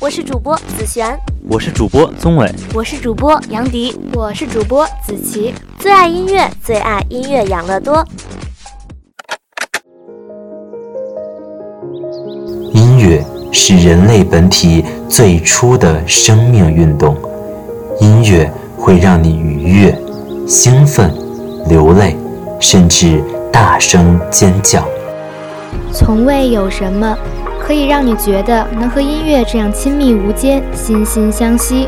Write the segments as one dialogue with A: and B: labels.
A: 我是主播子璇，
B: 我是主播宗伟，
A: 我是主播杨迪，
C: 我是主播子琪。
A: 最爱音乐，最爱音乐养乐多。
D: 音乐是人类本体最初的生命运动，音乐会让你愉悦、兴奋、流泪，甚至大声尖叫。
C: 从未有什么。可以让你觉得能和音乐这样亲密无间、心心相惜，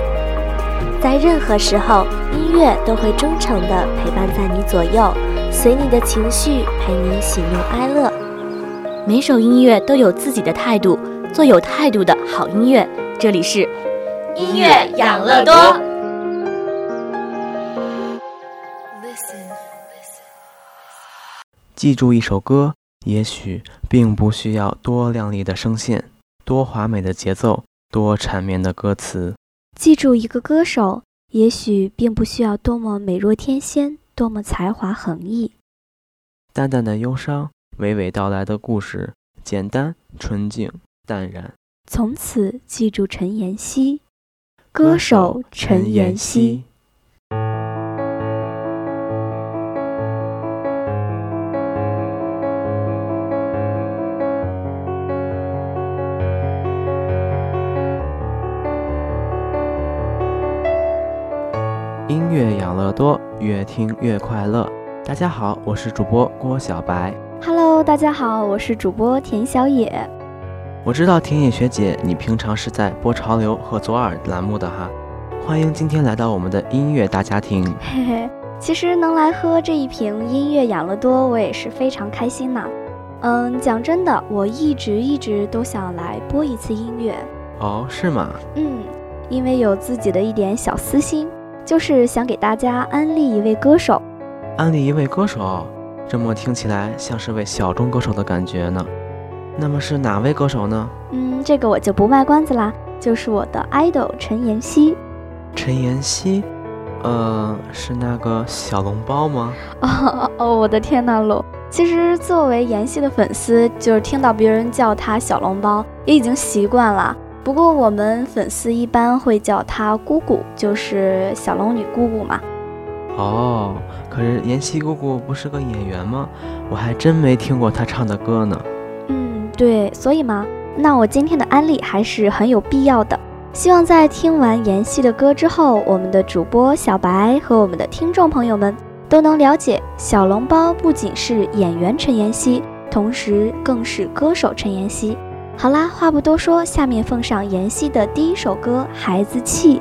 A: 在任何时候，音乐都会忠诚地陪伴在你左右，随你的情绪，陪你喜怒哀乐。每首音乐都有自己的态度，做有态度的好音乐。这里是
E: 音乐养乐多。
F: 记住一首歌。也许并不需要多亮丽的声线，多华美的节奏，多缠绵的歌词。
G: 记住一个歌手，也许并不需要多么美若天仙，多么才华横溢。
F: 淡淡的忧伤，娓娓道来的故事，简单、纯净、淡然。
G: 从此记住陈妍希，歌手陈妍希。
F: 乐多，越听越快乐。大家好，我是主播郭小白。
G: Hello，大家好，我是主播田小野。
F: 我知道田野学姐，你平常是在播潮流和左耳栏目的哈。欢迎今天来到我们的音乐大家庭。
G: 嘿嘿，其实能来喝这一瓶音乐养乐多，我也是非常开心呐。嗯，讲真的，我一直一直都想来播一次音乐。
F: 哦，是吗？
G: 嗯，因为有自己的一点小私心。就是想给大家安利一位歌手，
F: 安利一位歌手，这么听起来像是位小众歌手的感觉呢。那么是哪位歌手呢？
G: 嗯，这个我就不卖关子啦，就是我的 idol 陈妍希。
F: 陈妍希，呃，是那个小笼包吗？
G: 哦哦，我的天呐，露！其实作为妍希的粉丝，就是听到别人叫她小笼包，也已经习惯了。不过我们粉丝一般会叫她姑姑，就是小龙女姑姑嘛。
F: 哦，可是妍希姑姑不是个演员吗？我还真没听过她唱的歌呢。
G: 嗯，对，所以嘛，那我今天的安利还是很有必要的。希望在听完妍希的歌之后，我们的主播小白和我们的听众朋友们都能了解，小笼包不仅是演员陈妍希，同时更是歌手陈妍希。好啦，话不多说，下面奉上妍希的第一首歌《孩子气》。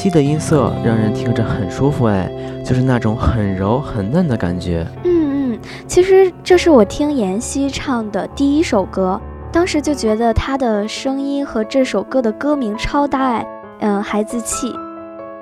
H: 西的
F: 音色让人听着很舒服，哎，就是那种很柔很嫩的感觉。
G: 嗯嗯，其实这是我听妍希唱的第一首歌，当时就觉得她的声音和这首歌的歌名超搭哎，嗯，孩子气。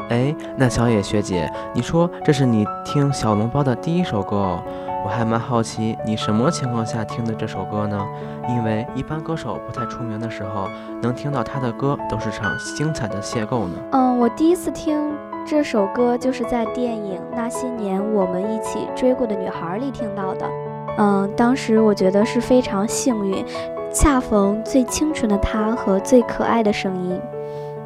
F: 哎，那小野学姐，你说这是你听小笼包的第一首歌哦？我还蛮好奇，你什么情况下听的这首歌呢？因为一般歌手不太出名的时候，能听到他的歌都是场精彩的邂逅呢。
G: 嗯，我第一次听这首歌就是在电影《那些年我们一起追过的女孩》里听到的。嗯，当时我觉得是非常幸运，恰逢最清纯的她和最可爱的声音。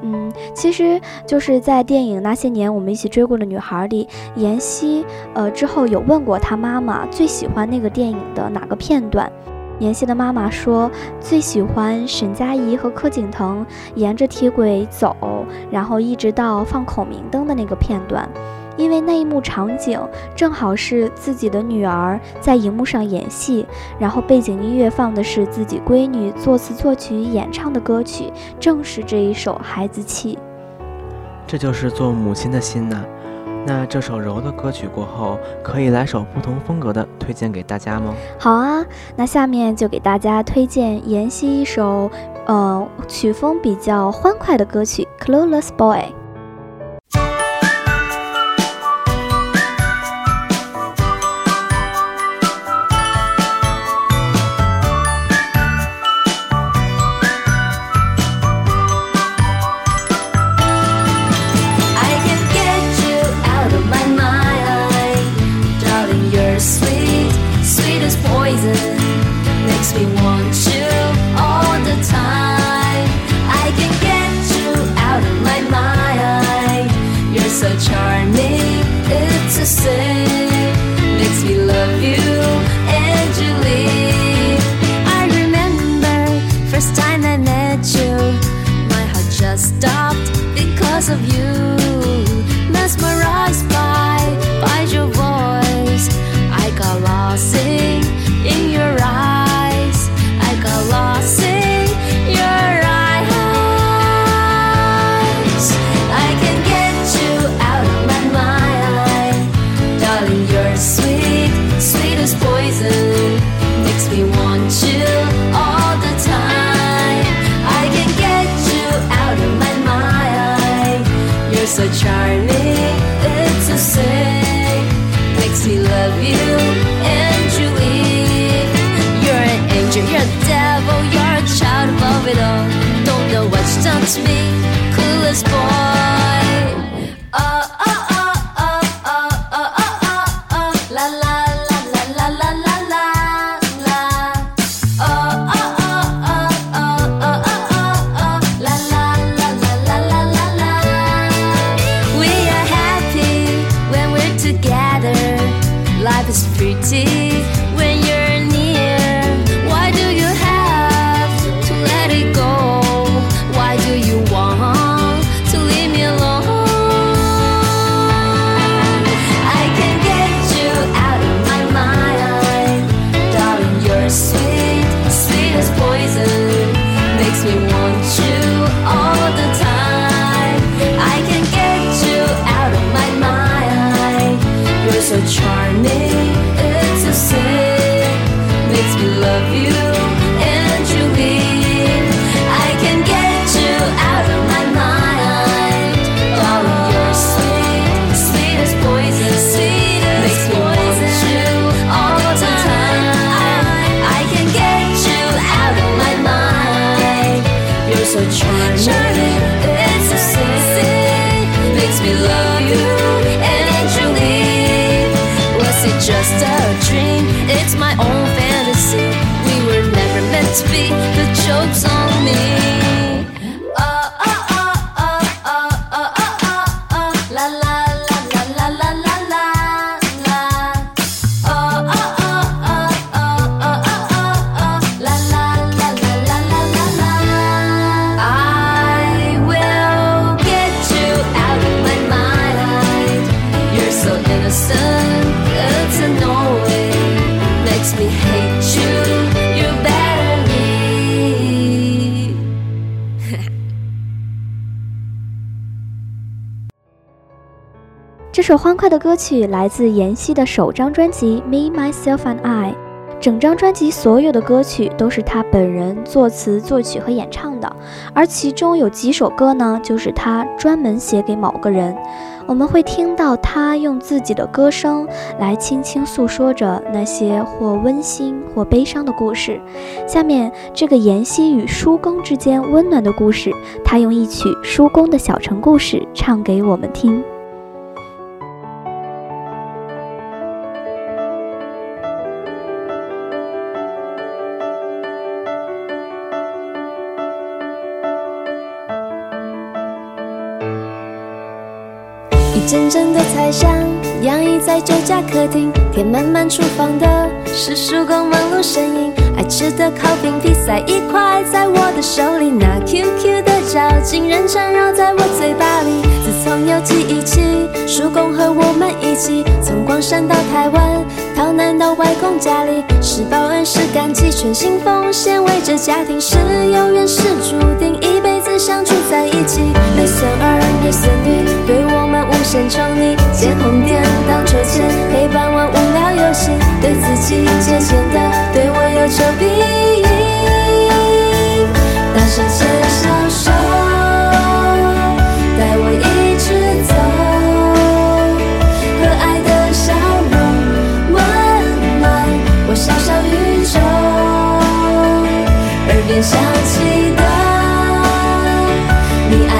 G: 嗯，其实就是在电影《那些年我们一起追过的女孩》里，妍希呃之后有问过她妈妈最喜欢那个电影的哪个片段。妍希的妈妈说最喜欢沈佳宜和柯景腾沿着铁轨走，然后一直到放孔明灯的那个片段。因为那一幕场景正好是自己的女儿在荧幕上演戏，然后背景音乐放的是自己闺女作词作曲演唱的歌曲，正是这一首《孩子气》。
F: 这就是做母亲的心呐。那这首柔的歌曲过后，可以来首不同风格的推荐给大家吗？
G: 好啊，那下面就给大家推荐妍希一首，呃，曲风比较欢快的歌曲《Clueless Boy》。
H: to say makes me love you. don't know what's stops to me.
G: 首欢快的歌曲来自妍希的首张专辑《Me Myself and I》，整张专辑所有的歌曲都是她本人作词、作曲和演唱的，而其中有几首歌呢，就是她专门写给某个人。我们会听到她用自己的歌声来轻轻诉说着那些或温馨或悲伤的故事。下面这个妍希与叔公之间温暖的故事，她用一曲《叔公的小城故事》唱给我们听。
H: 阵阵的菜香洋溢在酒家客厅，填满满厨房的是叔公忙碌身影。爱吃的烤饼皮塞一块在我的手里，那 QQ 的嚼劲仍缠绕在我嘴巴里。自从有记忆起，叔公和我们一起从广山到台湾，逃难到外公家里，是报恩是感激，全心奉献为这家庭，是有缘是注定一辈子相处在一起。没孙儿没孙女，对我们无限宠溺，借红点当筹钱，陪伴我无聊游戏，对自己借钱的，对我有求必应。大手牵小手，带我一直走，和爱的笑容温暖我小小宇宙，耳边响起的。你爱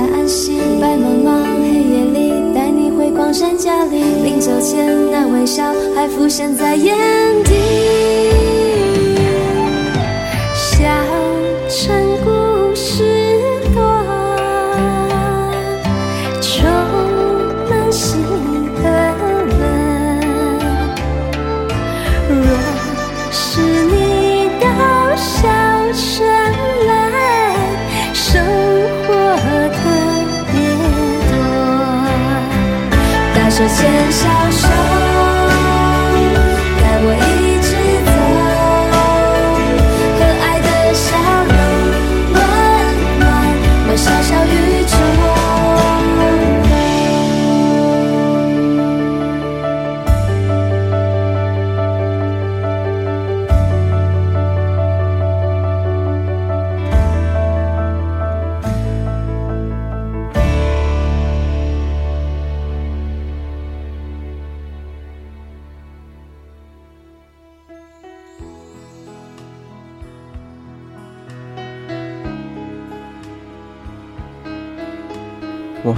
H: 安息，白茫茫黑夜里带你回光山家里，临走前那微笑还浮现在眼底。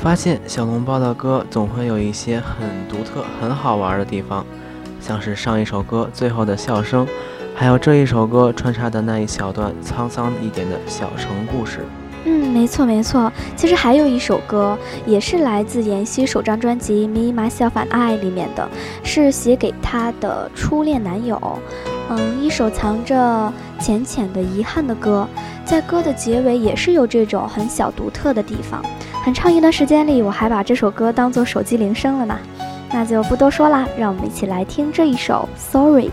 F: 发现小笼包的歌总会有一些很独特、很好玩的地方，像是上一首歌最后的笑声，还有这一首歌穿插的那一小段沧桑一点的小城故事。
G: 嗯，没错没错。其实还有一首歌，也是来自妍希首张专辑《Me Myself and I》里面的，是写给她的初恋男友。嗯，一首藏着浅浅的遗憾的歌，在歌的结尾也是有这种很小独特的地方。很长一段时间里，我还把这首歌当做手机铃声了呢。那就不多说了，让我们一起来听这一首《
H: Sorry》。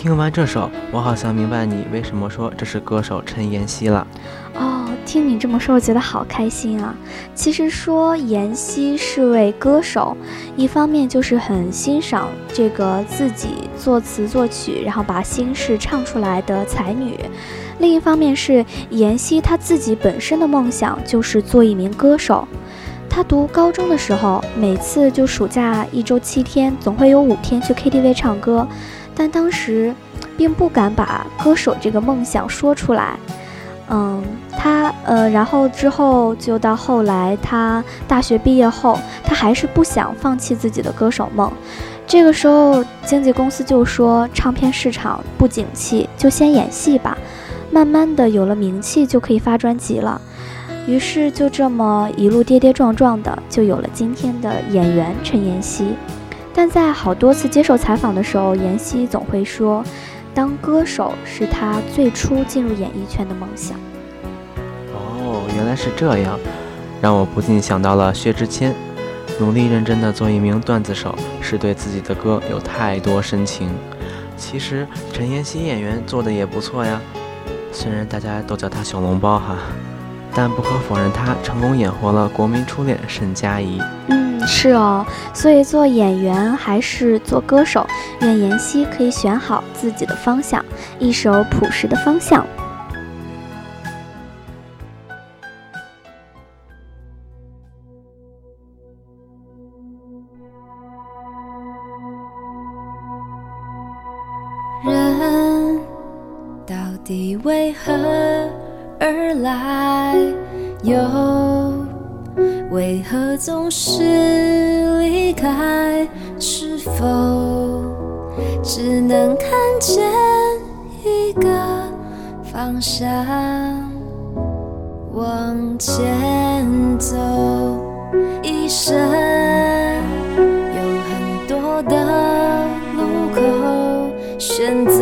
F: 听完这首，我好像明白你为什么说这是歌手陈妍希了。
G: 哦，听你这么说，我觉得好开心啊！其实说妍希是位歌手，一方面就是很欣赏这个自己作词作曲，然后把心事唱出来的才女；另一方面是妍希她自己本身的梦想就是做一名歌手。她读高中的时候，每次就暑假一周七天，总会有五天去 KTV 唱歌，但当时并不敢把歌手这个梦想说出来。嗯，他呃，然后之后就到后来，他大学毕业后，他还是不想放弃自己的歌手梦。这个时候，经纪公司就说唱片市场不景气，就先演戏吧，慢慢的有了名气就可以发专辑了。于是就这么一路跌跌撞撞的，就有了今天的演员陈妍希。但在好多次接受采访的时候，妍希总会说，当歌手是她最初进入演艺圈的梦想。
F: 哦，原来是这样，让我不禁想到了薛之谦。努力认真的做一名段子手，是对自己的歌有太多深情。其实陈妍希演员做的也不错呀，虽然大家都叫她小笼包哈。但不可否认，他成功演活了国民初恋沈佳宜。
G: 嗯，是哦，所以做演员还是做歌手，愿妍希可以选好自己的方向，一首朴实的方向。
H: 人到底为何？而来，又为何总是离开？是否只能看见一个方向，往前走？一生有很多的路口选择。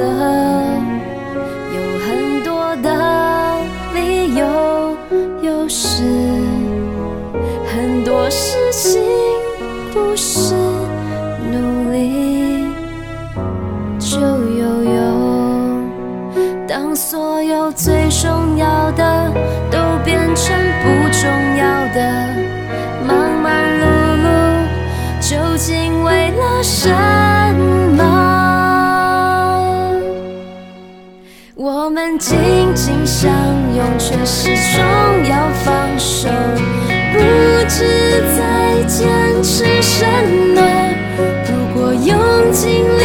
H: 始终要放手。不知再坚持什么，如果用尽力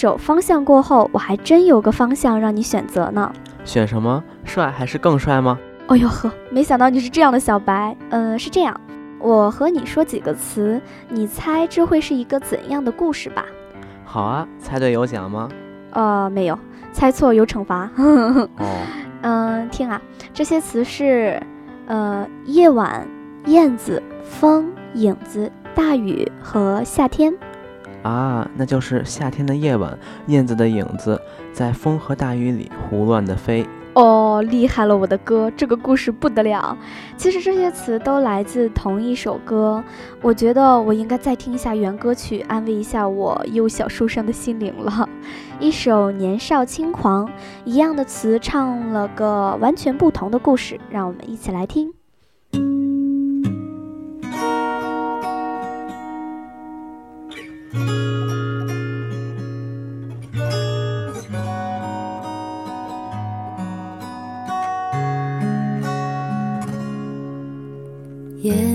G: 首方向过后，我还真有个方向让你选择呢。
F: 选什么？帅还是更帅吗？
G: 哎呦呵，没想到你是这样的小白。嗯，是这样，我和你说几个词，你猜这会是一个怎样的故事吧？
F: 好啊，猜对有奖吗？
G: 呃，没有，猜错有惩罚。
F: 哦，
G: 嗯，听啊，这些词是，呃，夜晚、燕子、风、影子、大雨和夏天。
F: 啊，那就是夏天的夜晚，燕子的影子在风和大雨里胡乱的飞。
G: 哦，厉害了，我的哥，这个故事不得了。其实这些词都来自同一首歌，我觉得我应该再听一下原歌曲，安慰一下我幼小受伤的心灵了。一首《年少轻狂》，一样的词唱了个完全不同的故事，让我们一起来听。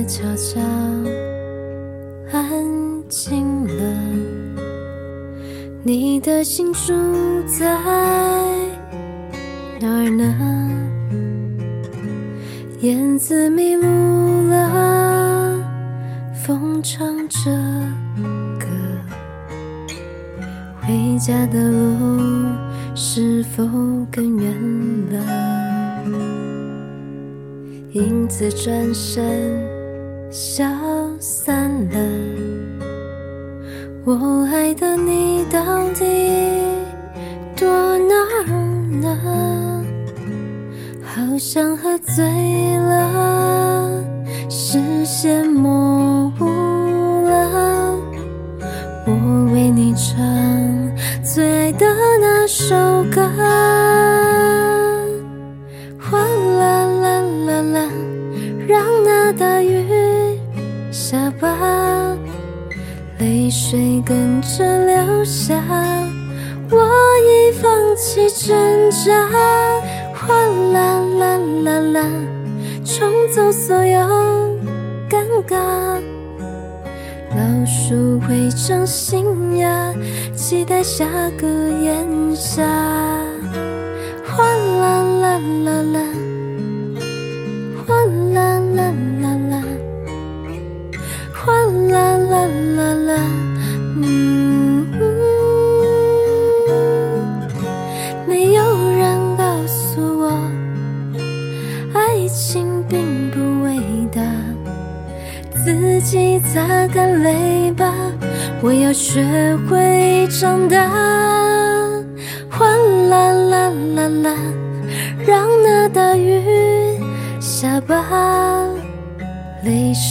H: 悄悄安静了，你的心住在哪儿呢？燕子迷路了，风唱着歌，回家的路是否更远了？影子转身消散了，我爱的你到底躲哪儿呢？好像喝醉了，视线模糊了。我为你唱最爱的那首歌。跟着流下，我已放弃挣扎。哗啦啦啦啦，冲走所有尴尬。老鼠会长新芽，期待下个炎夏。哗啦啦啦啦。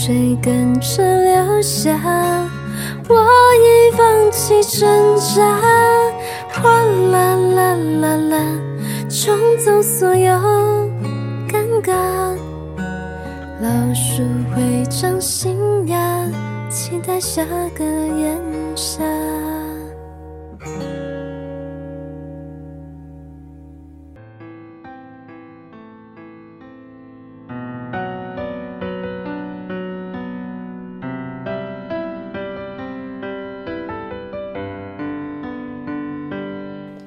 H: 水跟着流下，我已放弃挣扎。哗啦啦啦啦，冲走所有尴尬。老鼠会长新芽，期待下个炎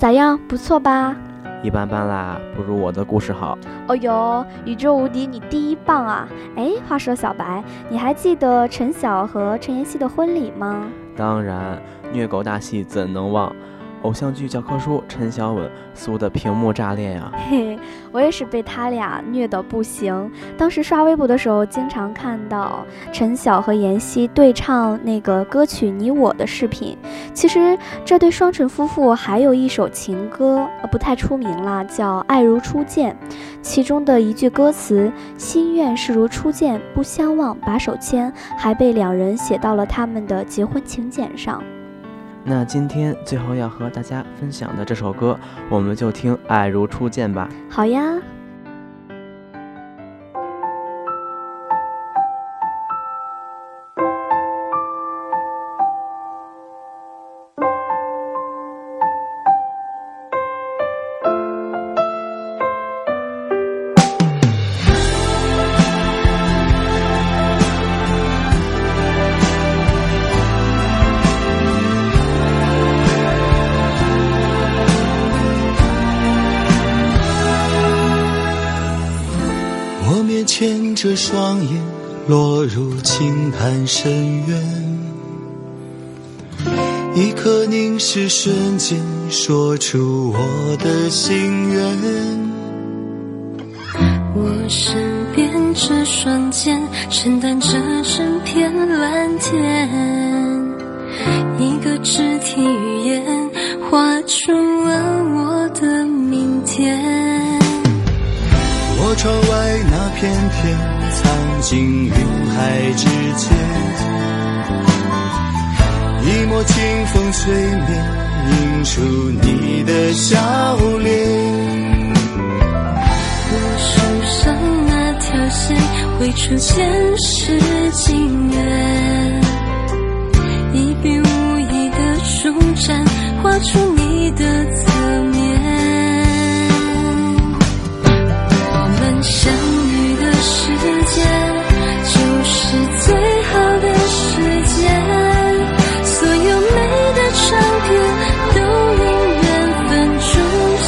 G: 咋样，不错吧？
F: 一般般啦，不如我的故事好。
G: 哦呦，宇宙无敌，你第一棒啊！哎，话说小白，你还记得陈晓和陈妍希的婚礼吗？
F: 当然，虐狗大戏怎能忘？偶像剧教科书，陈晓吻，酥的屏幕炸裂呀！
G: 嘿，我也是被他俩虐得不行。当时刷微博的时候，经常看到陈晓和妍希对唱那个歌曲《你我》的视频。其实这对双唇夫妇还有一首情歌，呃，不太出名了，叫《爱如初见》。其中的一句歌词“心愿是如初见，不相忘把手牵”，还被两人写到了他们的结婚请柬上。
F: 那今天最后要和大家分享的这首歌，我们就听《爱如初见》吧。
G: 好呀。
I: 着双眼，落入轻叹深渊。一刻凝视瞬间，说出我的心愿。
H: 我身边这双肩，承担着整片蓝天。一个肢体语言，画出了我的明天。
I: 窗外那片天，藏进云海之间。一抹清风吹面，映出你的笑脸。
H: 我手上那条线，绘出前世今缘。一笔无意的舒展，画出你的时间就是最好的时间，所有美的唱片都因缘分出现。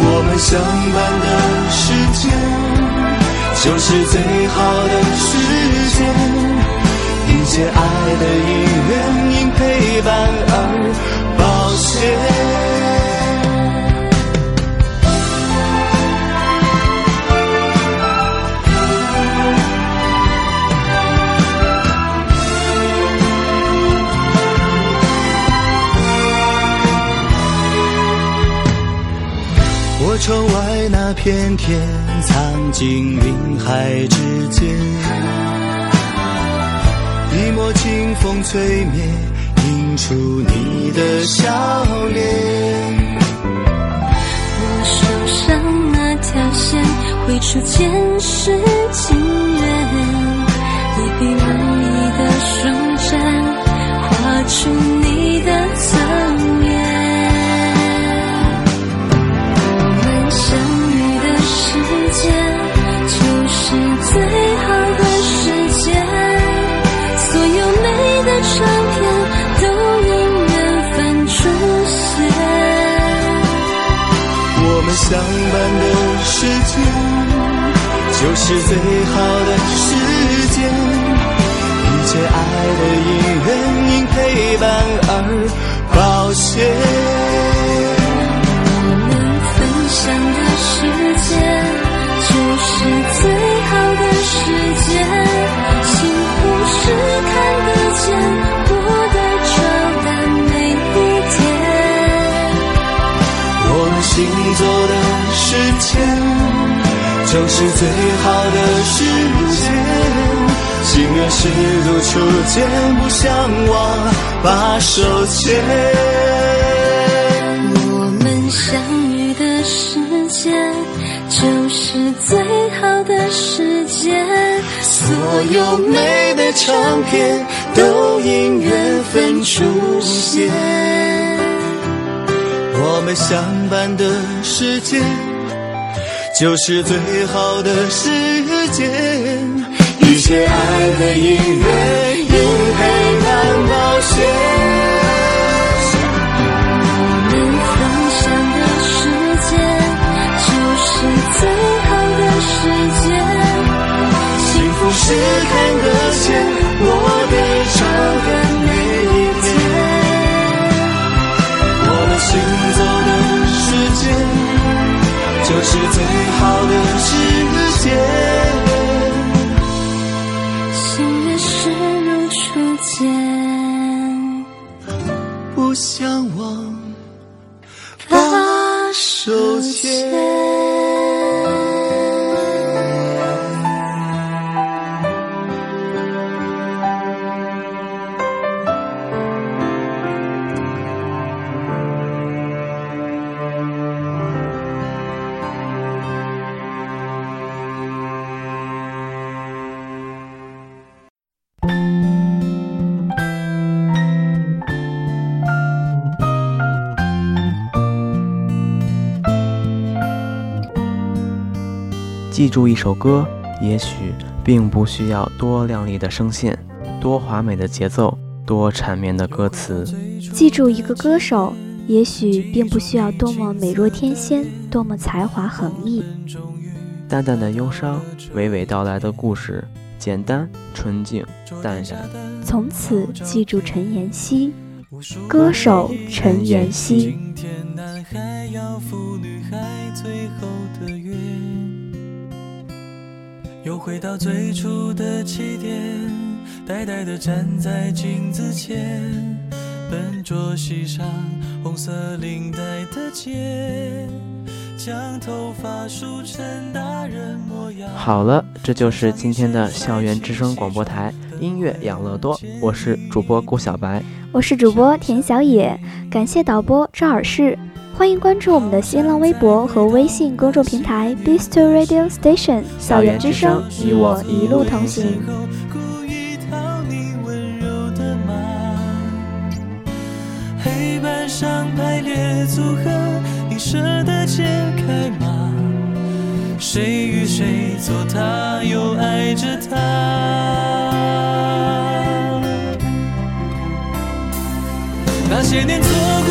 I: 我们相伴的时间就是最好的时间，一切爱的因缘因陪伴而保鲜。那片天，藏进云海之间。一抹清风吹灭，映出你的笑脸。
H: 我手上那条线，绘出前世情缘。一笔无意的舒展，画出你
I: 相伴的时间，就是最好的时间。一切爱的因缘，因陪伴而保鲜。
H: 我们分享的时间，就是最好的时间。幸福是看得见。
I: 就是最好的时间。心愿是如初见，不相忘，把手牵。
H: 我们相遇的时间，就是最好的时间。
I: 所有美的唱片，都因缘分出现。我们相伴的时间，就是最好的时间。一切爱和音乐，因陪伴保险。
H: 我们分享的时间，就是最好的时间。
I: 幸福是看得见，我的照片每一天。我们行走的时间。
H: 就是
I: 最我的。
F: 记住一首歌，也许并不需要多亮丽的声线，多华美的节奏，多缠绵的歌词。
G: 记住一个歌手，也许并不需要多么美若天仙，多么才华横溢。
F: 淡淡的忧伤，娓娓道来的故事，简单纯净淡然。
G: 从此记住陈妍希，歌手陈妍希。
J: 又回到最初的起点，呆呆地站在镜子前，笨拙系上红色领带的结，将头发梳成大人模样。
F: 好了，这就是今天的校园之声广播台音乐养乐多，我是主播顾小白，
G: 我是主播田小野，感谢导播赵尔世。欢迎关注我们的新浪微博和微信公众平台 b i s t o Radio Station 校园之声，与我一路同行。
J: 黑板上排列组合，你舍得解开吗？谁与谁做他，又爱着他？那些年错过